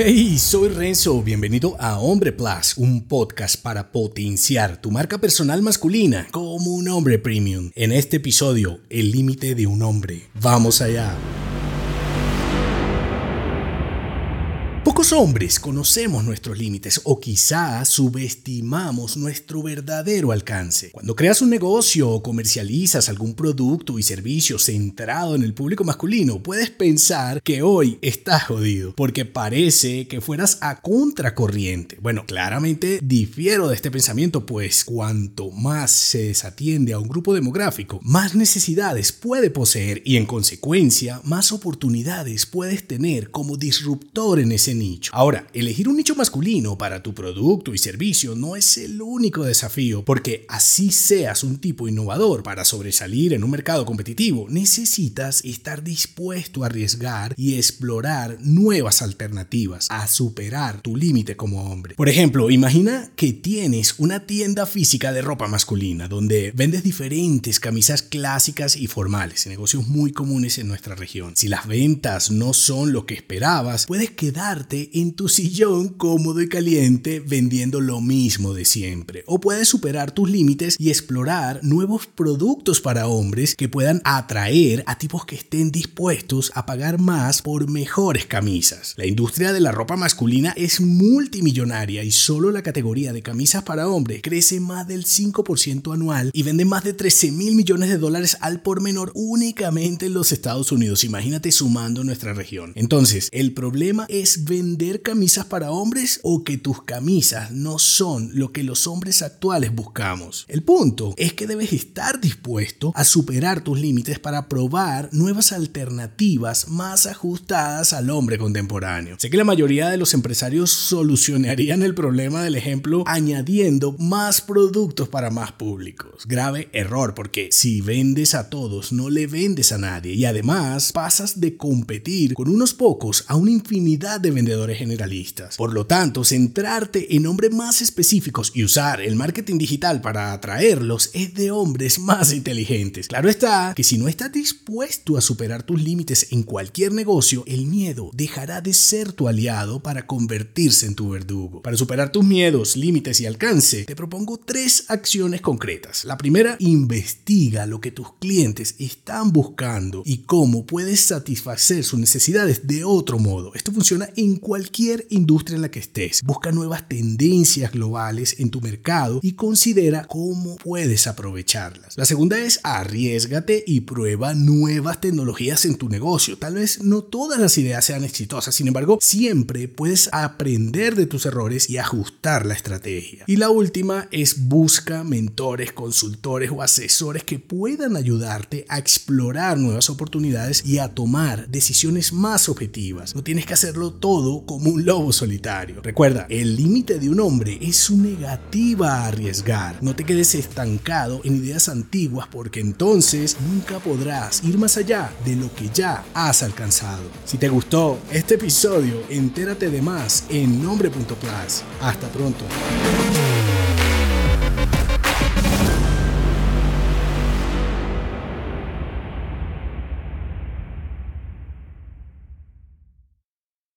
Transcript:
Hey, soy Renzo, bienvenido a Hombre Plus, un podcast para potenciar tu marca personal masculina como un hombre premium. En este episodio, el límite de un hombre. Vamos allá. Pocos hombres conocemos nuestros límites o quizás subestimamos nuestro verdadero alcance. Cuando creas un negocio o comercializas algún producto y servicio centrado en el público masculino, puedes pensar que hoy estás jodido porque parece que fueras a contracorriente. Bueno, claramente difiero de este pensamiento, pues cuanto más se desatiende a un grupo demográfico, más necesidades puede poseer y en consecuencia más oportunidades puedes tener como disruptor en ese nicho. Ahora, elegir un nicho masculino para tu producto y servicio no es el único desafío, porque así seas un tipo innovador para sobresalir en un mercado competitivo, necesitas estar dispuesto a arriesgar y explorar nuevas alternativas, a superar tu límite como hombre. Por ejemplo, imagina que tienes una tienda física de ropa masculina donde vendes diferentes camisas clásicas y formales, negocios muy comunes en nuestra región. Si las ventas no son lo que esperabas, puedes quedarte en tu sillón cómodo y caliente vendiendo lo mismo de siempre. O puedes superar tus límites y explorar nuevos productos para hombres que puedan atraer a tipos que estén dispuestos a pagar más por mejores camisas. La industria de la ropa masculina es multimillonaria y solo la categoría de camisas para hombres crece más del 5% anual y vende más de 13 mil millones de dólares al por menor únicamente en los Estados Unidos. Imagínate sumando nuestra región. Entonces, el problema es vender camisas para hombres o que tus camisas no son lo que los hombres actuales buscamos. El punto es que debes estar dispuesto a superar tus límites para probar nuevas alternativas más ajustadas al hombre contemporáneo. Sé que la mayoría de los empresarios solucionarían el problema del ejemplo añadiendo más productos para más públicos. Grave error porque si vendes a todos no le vendes a nadie y además pasas de competir con unos pocos a una infinidad de vendedores generalistas. Por lo tanto, centrarte en hombres más específicos y usar el marketing digital para atraerlos es de hombres más inteligentes. Claro está que si no estás dispuesto a superar tus límites en cualquier negocio, el miedo dejará de ser tu aliado para convertirse en tu verdugo. Para superar tus miedos, límites y alcance, te propongo tres acciones concretas. La primera, investiga lo que tus clientes están buscando y cómo puedes satisfacer sus necesidades de otro modo. Esto funciona en cualquier industria en la que estés. Busca nuevas tendencias globales en tu mercado y considera cómo puedes aprovecharlas. La segunda es arriesgate y prueba nuevas tecnologías en tu negocio. Tal vez no todas las ideas sean exitosas, sin embargo, siempre puedes aprender de tus errores y ajustar la estrategia. Y la última es busca mentores, consultores o asesores que puedan ayudarte a explorar nuevas oportunidades y a tomar decisiones más objetivas. No tienes que hacerlo como un lobo solitario. Recuerda, el límite de un hombre es su negativa a arriesgar. No te quedes estancado en ideas antiguas porque entonces nunca podrás ir más allá de lo que ya has alcanzado. Si te gustó este episodio, entérate de más en nombre.plus. Hasta pronto.